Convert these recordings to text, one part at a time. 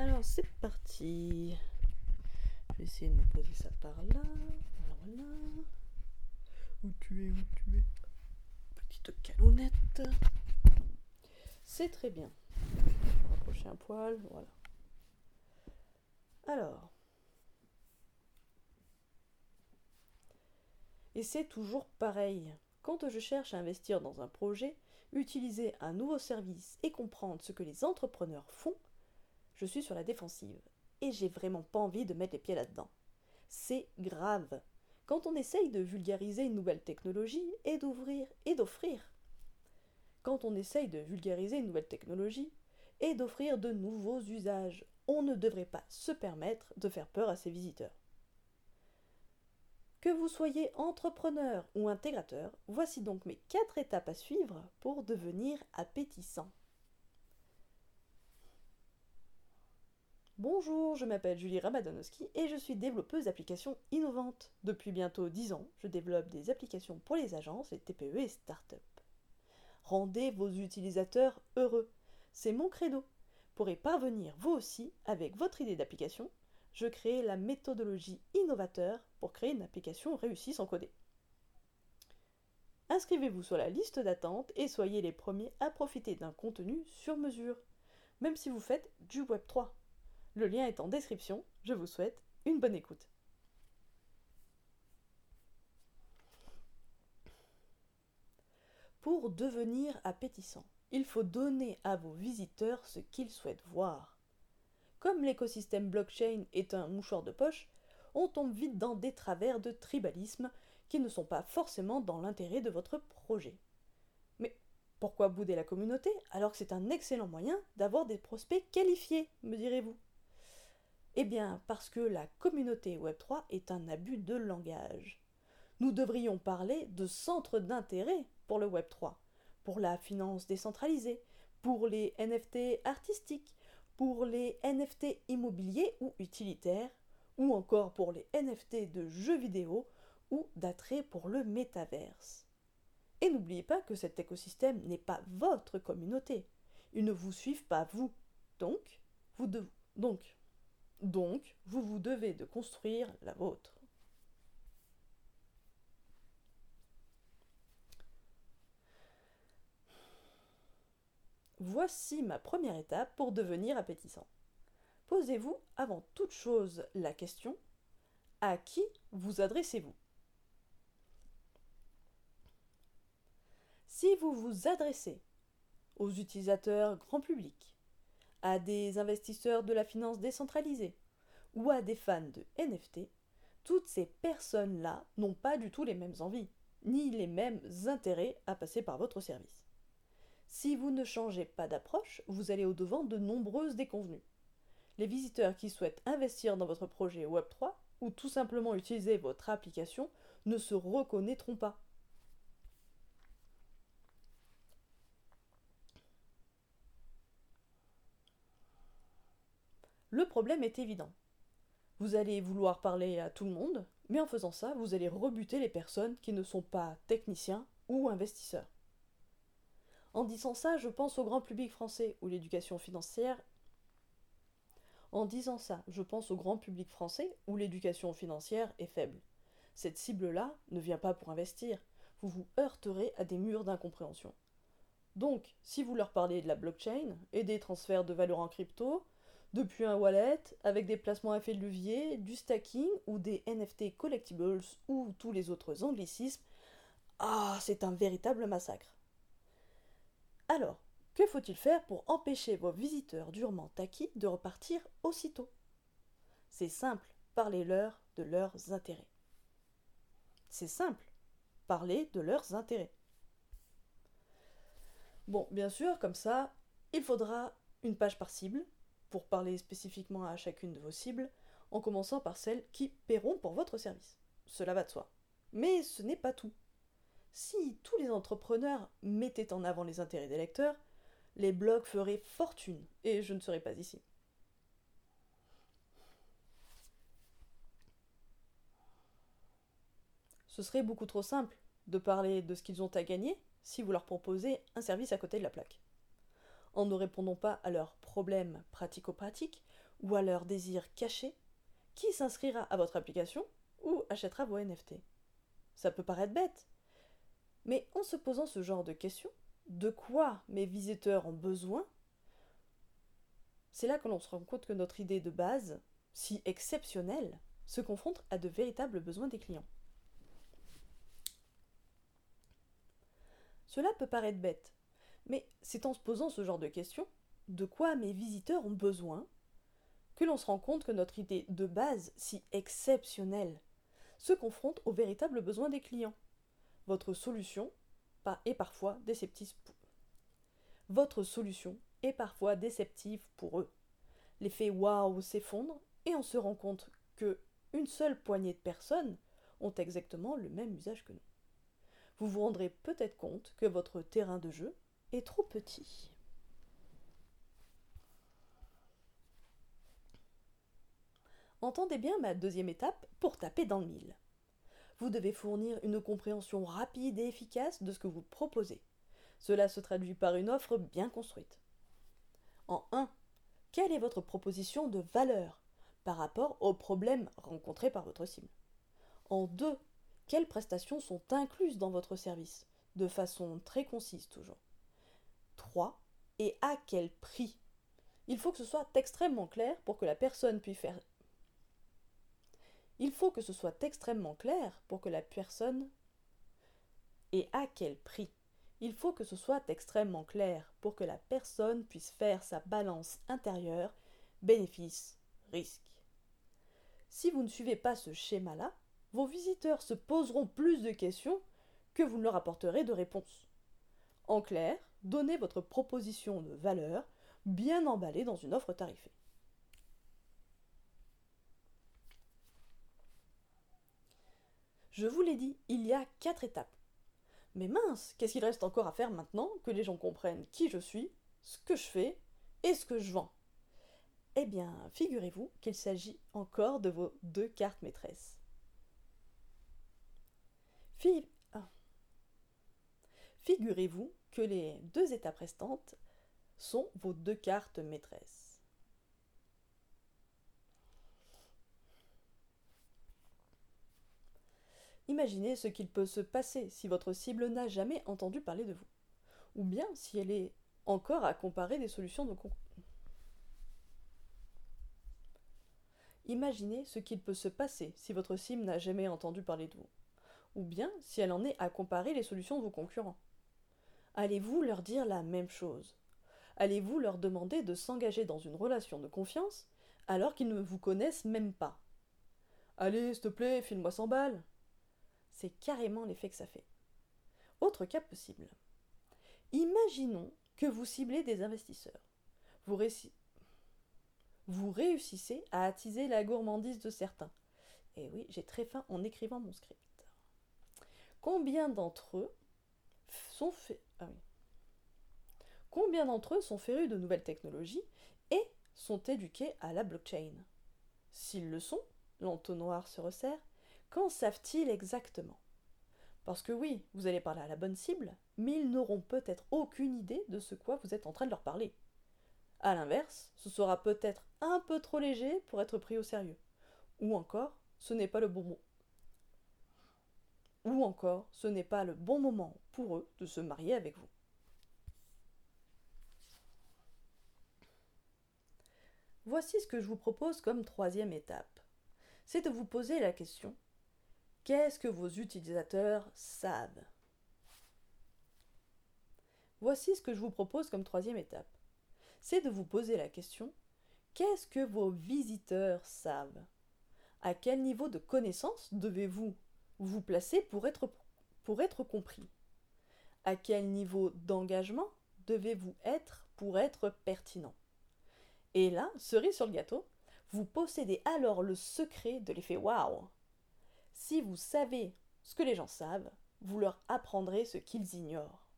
Alors c'est parti. Je vais essayer de me poser ça par là. Voilà. Où tu es, où tu es? Petite calounette. C'est très bien. Rapprocher un poil, voilà. Alors. Et c'est toujours pareil. Quand je cherche à investir dans un projet, utiliser un nouveau service et comprendre ce que les entrepreneurs font, je suis sur la défensive. Et j'ai vraiment pas envie de mettre les pieds là-dedans. C'est grave. Quand on essaye de vulgariser une nouvelle technologie et d'ouvrir et d'offrir. Quand on essaye de vulgariser une nouvelle technologie et d'offrir de nouveaux usages, on ne devrait pas se permettre de faire peur à ses visiteurs. Que vous soyez entrepreneur ou intégrateur, voici donc mes quatre étapes à suivre pour devenir appétissant. Bonjour, je m'appelle Julie Ramadanowski et je suis développeuse d'applications innovantes. Depuis bientôt 10 ans, je développe des applications pour les agences, les TPE et start-up. Rendez vos utilisateurs heureux. C'est mon credo. Pour y parvenir vous aussi avec votre idée d'application, je crée la méthodologie innovateur pour créer une application réussie sans coder. Inscrivez-vous sur la liste d'attente et soyez les premiers à profiter d'un contenu sur mesure, même si vous faites du Web 3. Le lien est en description. Je vous souhaite une bonne écoute. Pour devenir appétissant, il faut donner à vos visiteurs ce qu'ils souhaitent voir. Comme l'écosystème blockchain est un mouchoir de poche, on tombe vite dans des travers de tribalisme qui ne sont pas forcément dans l'intérêt de votre projet. Mais pourquoi bouder la communauté alors que c'est un excellent moyen d'avoir des prospects qualifiés, me direz-vous? Eh bien, parce que la communauté Web3 est un abus de langage. Nous devrions parler de centre d'intérêt pour le Web3, pour la finance décentralisée, pour les NFT artistiques, pour les NFT immobiliers ou utilitaires, ou encore pour les NFT de jeux vidéo ou d'attrait pour le métaverse. Et n'oubliez pas que cet écosystème n'est pas votre communauté. Ils ne vous suivent pas vous. Donc, vous devez donc donc, vous vous devez de construire la vôtre. Voici ma première étape pour devenir appétissant. Posez-vous avant toute chose la question à qui vous adressez-vous? Si vous vous adressez aux utilisateurs grand public, à des investisseurs de la finance décentralisée ou à des fans de NFT, toutes ces personnes-là n'ont pas du tout les mêmes envies, ni les mêmes intérêts à passer par votre service. Si vous ne changez pas d'approche, vous allez au-devant de nombreuses déconvenues. Les visiteurs qui souhaitent investir dans votre projet Web3 ou tout simplement utiliser votre application ne se reconnaîtront pas. Le problème est évident. Vous allez vouloir parler à tout le monde, mais en faisant ça, vous allez rebuter les personnes qui ne sont pas techniciens ou investisseurs. En disant ça, je pense au grand public français où l'éducation financière en disant ça, je pense au grand public français où l'éducation financière est faible. Cette cible-là ne vient pas pour investir, vous vous heurterez à des murs d'incompréhension. Donc, si vous leur parlez de la blockchain et des transferts de valeur en crypto, depuis un wallet, avec des placements à effet de levier, du stacking ou des NFT collectibles ou tous les autres anglicismes. Ah, c'est un véritable massacre. Alors, que faut-il faire pour empêcher vos visiteurs durement acquis de repartir aussitôt? C'est simple, parlez-leur de leurs intérêts. C'est simple, parlez de leurs intérêts. Bon, bien sûr, comme ça, il faudra une page par cible, pour parler spécifiquement à chacune de vos cibles, en commençant par celles qui paieront pour votre service. Cela va de soi. Mais ce n'est pas tout. Si tous les entrepreneurs mettaient en avant les intérêts des lecteurs, les blogs feraient fortune et je ne serais pas ici. Ce serait beaucoup trop simple de parler de ce qu'ils ont à gagner si vous leur proposez un service à côté de la plaque en ne répondant pas à leurs problèmes pratico-pratiques ou à leur désir caché, qui s'inscrira à votre application ou achètera vos NFT Ça peut paraître bête, mais en se posant ce genre de questions, de quoi mes visiteurs ont besoin, c'est là que l'on se rend compte que notre idée de base, si exceptionnelle, se confronte à de véritables besoins des clients. Cela peut paraître bête, mais c'est en se posant ce genre de questions, de quoi mes visiteurs ont besoin, que l'on se rend compte que notre idée de base, si exceptionnelle, se confronte aux véritables besoins des clients. Votre solution est parfois déceptive. Votre solution est parfois déceptive pour eux. L'effet waouh s'effondre et on se rend compte que une seule poignée de personnes ont exactement le même usage que nous. Vous vous rendrez peut-être compte que votre terrain de jeu est trop petit. Entendez bien ma deuxième étape pour taper dans le mille. Vous devez fournir une compréhension rapide et efficace de ce que vous proposez. Cela se traduit par une offre bien construite. En 1. Quelle est votre proposition de valeur par rapport aux problèmes rencontrés par votre cible? En 2. Quelles prestations sont incluses dans votre service De façon très concise toujours? 3. Et à quel prix? Il faut que ce soit extrêmement clair pour que la personne puisse faire il faut que ce soit extrêmement clair pour que la personne... Et à quel prix Il faut que ce soit extrêmement clair pour que la personne puisse faire sa balance intérieure bénéfice-risque. Si vous ne suivez pas ce schéma-là, vos visiteurs se poseront plus de questions que vous ne leur apporterez de réponses. En clair, donnez votre proposition de valeur bien emballée dans une offre tarifée. Je vous l'ai dit, il y a quatre étapes. Mais mince, qu'est-ce qu'il reste encore à faire maintenant que les gens comprennent qui je suis, ce que je fais et ce que je vends? Eh bien, figurez-vous qu'il s'agit encore de vos deux cartes maîtresses. Ah. Figurez-vous que les deux étapes restantes sont vos deux cartes maîtresses. Imaginez ce qu'il peut se passer si votre cible n'a jamais entendu parler de vous, ou bien si elle est encore à comparer des solutions de Imaginez ce qu'il peut se passer si votre cible n'a jamais entendu parler de vous, ou bien si elle en est à comparer les solutions de vos concurrents. Allez-vous leur dire la même chose? Allez-vous leur demander de s'engager dans une relation de confiance alors qu'ils ne vous connaissent même pas? Allez, s'il te plaît, file-moi 100 balles c'est carrément l'effet que ça fait. Autre cas possible. Imaginons que vous ciblez des investisseurs. Vous, réussissez à attiser la gourmandise de certains. Et oui, j'ai très faim en écrivant mon script. Combien d'entre eux sont ah Combien d'entre eux sont férus de nouvelles technologies et sont éduqués à la blockchain? S'ils le sont, l'entonnoir se resserre, Qu'en savent-ils exactement? Parce que oui, vous allez parler à la bonne cible, mais ils n'auront peut-être aucune idée de ce quoi vous êtes en train de leur parler. A l'inverse, ce sera peut-être un peu trop léger pour être pris au sérieux. Ou encore, ce n'est pas le bon. Ou encore, ce n'est pas le bon moment pour eux de se marier avec vous. Voici ce que je vous propose comme troisième étape. C'est de vous poser la question Qu'est-ce que vos utilisateurs savent? Voici ce que je vous propose comme troisième étape. C'est de vous poser la question qu'est-ce que vos visiteurs savent? À quel niveau de connaissance devez-vous vous placer pour être, compris? À quel niveau d'engagement devez-vous être pour être pertinent? Et là, cerise sur le gâteau, vous possédez alors le secret de l'effet waouh si vous savez ce que les gens savent, vous leur apprendrez ce qu'ils ignorent.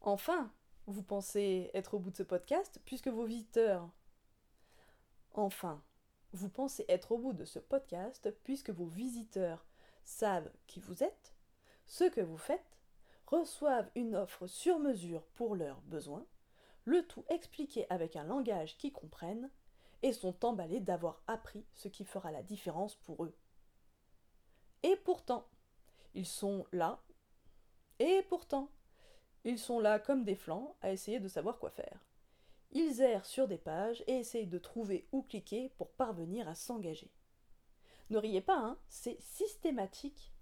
Enfin, vous pensez être au bout de ce podcast puisque vos visiteurs... Enfin, vous pensez être au bout de ce podcast puisque vos visiteurs savent qui vous êtes, ce que vous faites, reçoivent une offre sur mesure pour leurs besoins, le tout expliqué avec un langage qu'ils comprennent, et sont emballés d'avoir appris ce qui fera la différence pour eux. Et pourtant, ils sont là, et pourtant, ils sont là comme des flancs à essayer de savoir quoi faire. Ils errent sur des pages et essayent de trouver où cliquer pour parvenir à s'engager. Ne riez pas, hein, c'est systématique.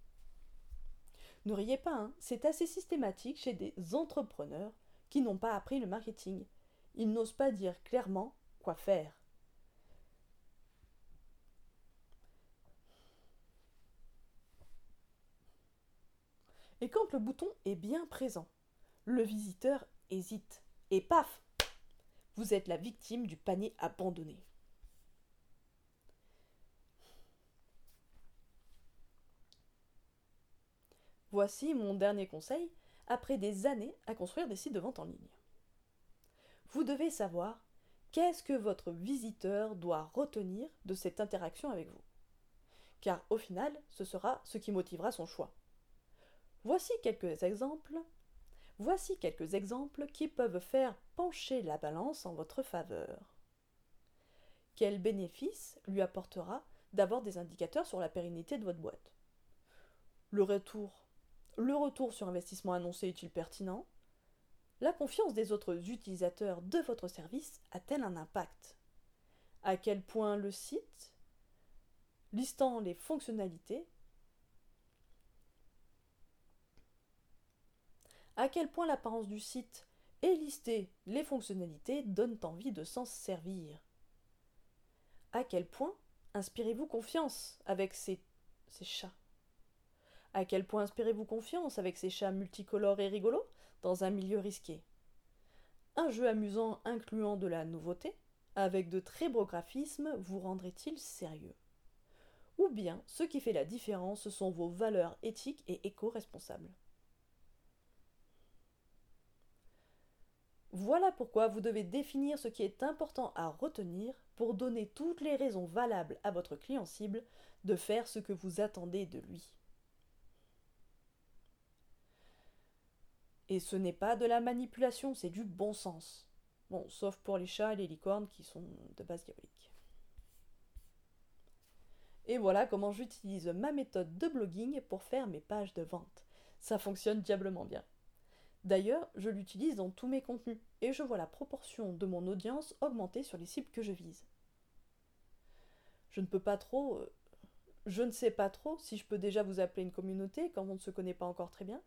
Ne riez pas, hein, c'est assez systématique chez des entrepreneurs qui n'ont pas appris le marketing. Ils n'osent pas dire clairement quoi faire. Et quand le bouton est bien présent, le visiteur hésite. Et paf Vous êtes la victime du panier abandonné. Voici mon dernier conseil après des années à construire des sites de vente en ligne. Vous devez savoir qu'est-ce que votre visiteur doit retenir de cette interaction avec vous. Car au final, ce sera ce qui motivera son choix. Voici quelques exemples. Voici quelques exemples qui peuvent faire pencher la balance en votre faveur. Quel bénéfice lui apportera d'avoir des indicateurs sur la pérennité de votre boîte? Le retour le retour sur investissement annoncé est-il pertinent? La confiance des autres utilisateurs de votre service a-t-elle un impact? À quel point le site, listant les fonctionnalités, à quel point l'apparence du site et lister les fonctionnalités donnent envie de s'en servir. À quel point inspirez-vous confiance avec ces, chats? À quel point inspirez-vous confiance avec ces chats multicolores et rigolos dans un milieu risqué? Un jeu amusant incluant de la nouveauté, avec de très beaux graphismes, vous rendrait-il sérieux? Ou bien ce qui fait la différence ce sont vos valeurs éthiques et éco-responsables? Voilà pourquoi vous devez définir ce qui est important à retenir pour donner toutes les raisons valables à votre client cible de faire ce que vous attendez de lui. Et ce n'est pas de la manipulation, c'est du bon sens. Bon, sauf pour les chats et les licornes qui sont de base diabolique. Et voilà comment j'utilise ma méthode de blogging pour faire mes pages de vente. Ça fonctionne diablement bien. D'ailleurs, je l'utilise dans tous mes contenus et je vois la proportion de mon audience augmenter sur les cibles que je vise. Je ne peux pas trop. Euh, je ne sais pas trop si je peux déjà vous appeler une communauté quand on ne se connaît pas encore très bien.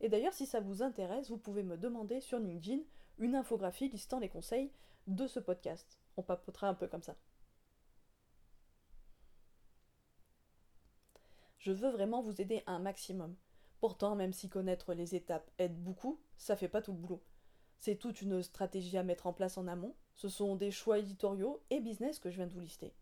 Et d'ailleurs, si ça vous intéresse, vous pouvez me demander sur LinkedIn une infographie listant les conseils de ce podcast. On papotera un peu comme ça. Je veux vraiment vous aider un maximum. Pourtant, même si connaître les étapes aide beaucoup, ça fait pas tout le boulot. C'est toute une stratégie à mettre en place en amont. Ce sont des choix éditoriaux et business que je viens de vous lister.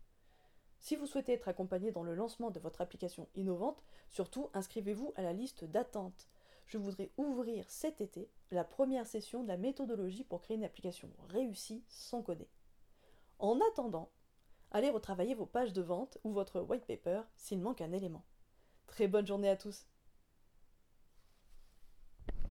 Si vous souhaitez être accompagné dans le lancement de votre application innovante, surtout inscrivez-vous à la liste d'attente je voudrais ouvrir cet été la première session de la méthodologie pour créer une application réussie sans coder. En attendant, allez retravailler vos pages de vente ou votre white paper s'il manque un élément. Très bonne journée à tous